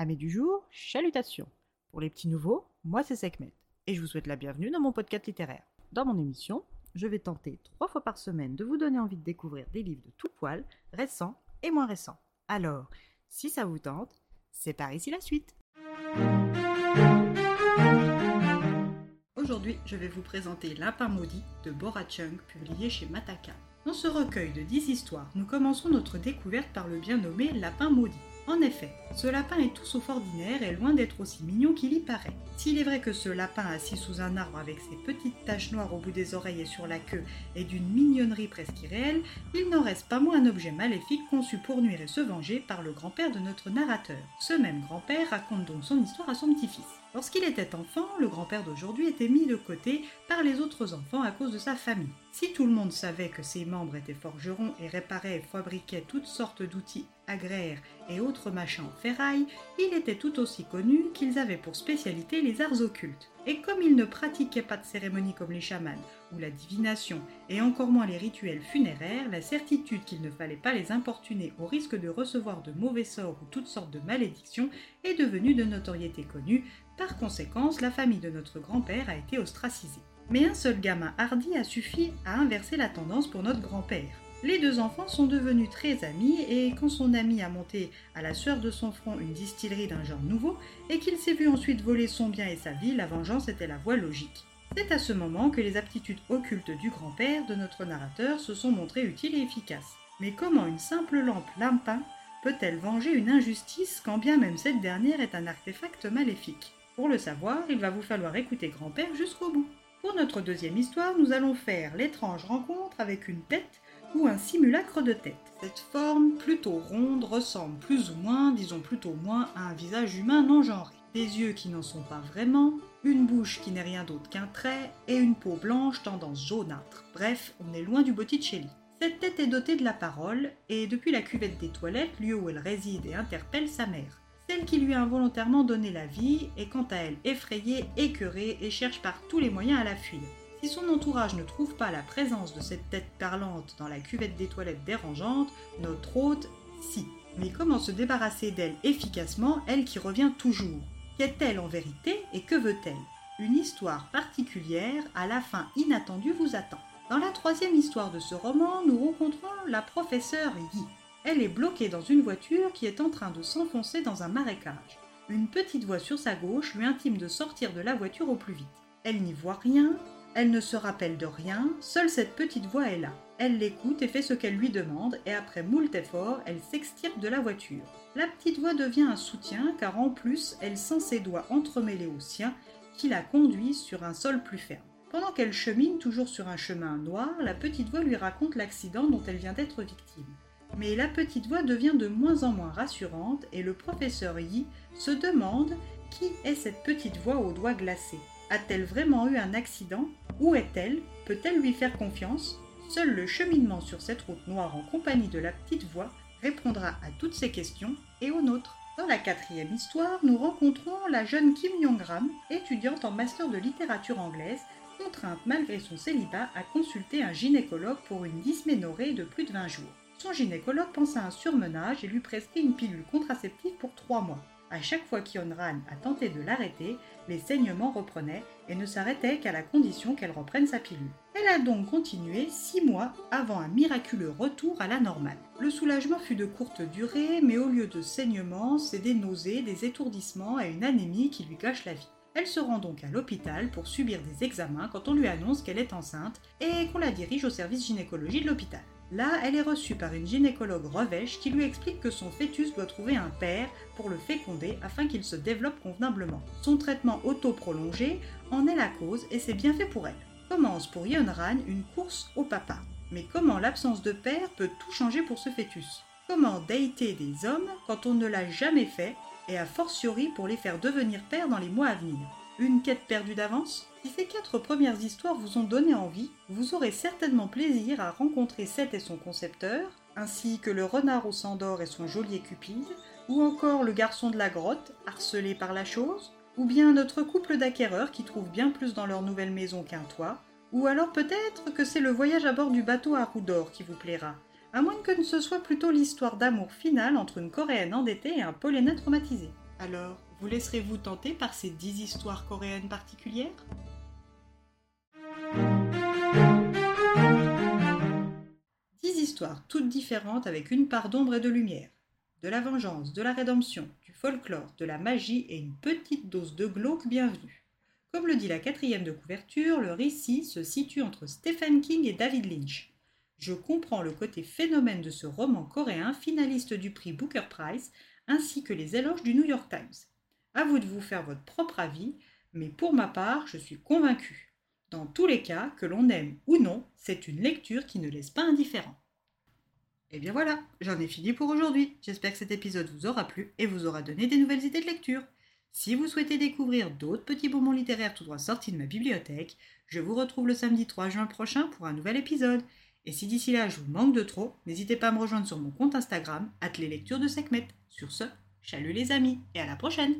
Amis du jour, chalutations. Pour les petits nouveaux, moi c'est Sekhmet et je vous souhaite la bienvenue dans mon podcast littéraire. Dans mon émission, je vais tenter trois fois par semaine de vous donner envie de découvrir des livres de tout poil, récents et moins récents. Alors, si ça vous tente, c'est par ici la suite. Aujourd'hui, je vais vous présenter Lapin maudit de Bora Chung, publié chez Mataka. Dans ce recueil de 10 histoires, nous commençons notre découverte par le bien nommé Lapin maudit. En effet, ce lapin est tout sauf ordinaire et loin d'être aussi mignon qu'il y paraît. S'il est vrai que ce lapin assis sous un arbre avec ses petites taches noires au bout des oreilles et sur la queue est d'une mignonnerie presque irréelle, il n'en reste pas moins un objet maléfique conçu pour nuire et se venger par le grand-père de notre narrateur. Ce même grand-père raconte donc son histoire à son petit-fils. Lorsqu'il était enfant, le grand-père d'aujourd'hui était mis de côté par les autres enfants à cause de sa famille. Si tout le monde savait que ses membres étaient forgerons et réparaient et fabriquaient toutes sortes d'outils agraires et autres machins en ferraille, il était tout aussi connu qu'ils avaient pour spécialité les arts occultes. Et comme ils ne pratiquaient pas de cérémonies comme les chamans ou la divination, et encore moins les rituels funéraires, la certitude qu'il ne fallait pas les importuner au risque de recevoir de mauvais sorts ou toutes sortes de malédictions est devenue de notoriété connue. Par conséquent, la famille de notre grand-père a été ostracisée. Mais un seul gamin hardi a suffi à inverser la tendance pour notre grand-père. Les deux enfants sont devenus très amis et quand son ami a monté à la sueur de son front une distillerie d'un genre nouveau et qu'il s'est vu ensuite voler son bien et sa vie, la vengeance était la voie logique. C'est à ce moment que les aptitudes occultes du grand-père de notre narrateur se sont montrées utiles et efficaces. Mais comment une simple lampe lampin peut-elle venger une injustice quand bien même cette dernière est un artefact maléfique? Pour le savoir, il va vous falloir écouter grand-père jusqu'au bout. Pour notre deuxième histoire, nous allons faire l'étrange rencontre avec une tête ou un simulacre de tête. Cette forme plutôt ronde ressemble plus ou moins, disons plutôt moins, à un visage humain non genré. Des yeux qui n'en sont pas vraiment, une bouche qui n'est rien d'autre qu'un trait et une peau blanche tendance jaunâtre. Bref, on est loin du Botticelli. Cette tête est dotée de la parole et depuis la cuvette des toilettes, lieu où elle réside et interpelle sa mère. Celle qui lui a involontairement donné la vie est quant à elle effrayée, écœurée et cherche par tous les moyens à la fuir. Si son entourage ne trouve pas la présence de cette tête parlante dans la cuvette des toilettes dérangeante, notre hôte, si. Mais comment se débarrasser d'elle efficacement, elle qui revient toujours? Qu'est-elle en vérité et que veut-elle? Une histoire particulière, à la fin inattendue, vous attend. Dans la troisième histoire de ce roman, nous rencontrons la professeure Yi. Elle est bloquée dans une voiture qui est en train de s'enfoncer dans un marécage. Une petite voix sur sa gauche lui intime de sortir de la voiture au plus vite. Elle n'y voit rien, elle ne se rappelle de rien, seule cette petite voix est là. Elle l'écoute et fait ce qu'elle lui demande, et après moult efforts, elle s'extirpe de la voiture. La petite voix devient un soutien, car en plus, elle sent ses doigts entremêlés aux siens, qui la conduisent sur un sol plus ferme. Pendant qu'elle chemine toujours sur un chemin noir, la petite voix lui raconte l'accident dont elle vient d'être victime. Mais la petite voix devient de moins en moins rassurante et le professeur Yi se demande qui est cette petite voix aux doigts glacés. A-t-elle vraiment eu un accident? Où est-elle? Peut-elle lui faire confiance? Seul le cheminement sur cette route noire en compagnie de la petite voix répondra à toutes ces questions et aux nôtres. Dans la quatrième histoire, nous rencontrons la jeune Kim Yong-ram, étudiante en master de littérature anglaise, contrainte malgré son célibat à consulter un gynécologue pour une dysménorrhée de plus de 20 jours. Son gynécologue pense à un surmenage et lui prescrit une pilule contraceptive pour 3 mois. À chaque fois qu'Yonran a tenté de l'arrêter, les saignements reprenaient et ne s'arrêtaient qu'à la condition qu'elle reprenne sa pilule. Elle a donc continué six mois avant un miraculeux retour à la normale. Le soulagement fut de courte durée, mais au lieu de saignements, c'est des nausées, des étourdissements et une anémie qui lui gâchent la vie. Elle se rend donc à l'hôpital pour subir des examens quand on lui annonce qu'elle est enceinte et qu'on la dirige au service gynécologie de l'hôpital. Là, elle est reçue par une gynécologue revêche qui lui explique que son fœtus doit trouver un père pour le féconder afin qu'il se développe convenablement. Son traitement auto-prolongé en est la cause et c'est bien fait pour elle. Commence pour Yonran une course au papa. Mais comment l'absence de père peut tout changer pour ce fœtus? Comment dater des hommes quand on ne l'a jamais fait et a fortiori pour les faire devenir pères dans les mois à venir? Une quête perdue d'avance si ces quatre premières histoires vous ont donné envie, vous aurez certainement plaisir à rencontrer Seth et son concepteur, ainsi que le renard au sang d'or et son geôlier Cupide, ou encore le garçon de la grotte, harcelé par la chose, ou bien notre couple d'acquéreurs qui trouvent bien plus dans leur nouvelle maison qu'un toit, ou alors peut-être que c'est le voyage à bord du bateau à roues d'or qui vous plaira, à moins que ce soit plutôt l'histoire d'amour finale entre une coréenne endettée et un polonais traumatisé. Alors, vous laisserez-vous tenter par ces 10 histoires coréennes particulières? Toutes différentes avec une part d'ombre et de lumière. De la vengeance, de la rédemption, du folklore, de la magie et une petite dose de glauque bienvenue. Comme le dit la quatrième de couverture, le récit se situe entre Stephen King et David Lynch. Je comprends le côté phénomène de ce roman coréen finaliste du prix Booker Prize ainsi que les éloges du New York Times. À vous de vous faire votre propre avis, mais pour ma part, je suis convaincue. Dans tous les cas, que l'on aime ou non, c'est une lecture qui ne laisse pas indifférent. Et eh bien voilà, j'en ai fini pour aujourd'hui. J'espère que cet épisode vous aura plu et vous aura donné des nouvelles idées de lecture. Si vous souhaitez découvrir d'autres petits bonbons littéraires tout droit sortis de ma bibliothèque, je vous retrouve le samedi 3 juin prochain pour un nouvel épisode. Et si d'ici là je vous manque de trop, n'hésitez pas à me rejoindre sur mon compte Instagram, les lectures de Sekhmet. Sur ce, chalut les amis, et à la prochaine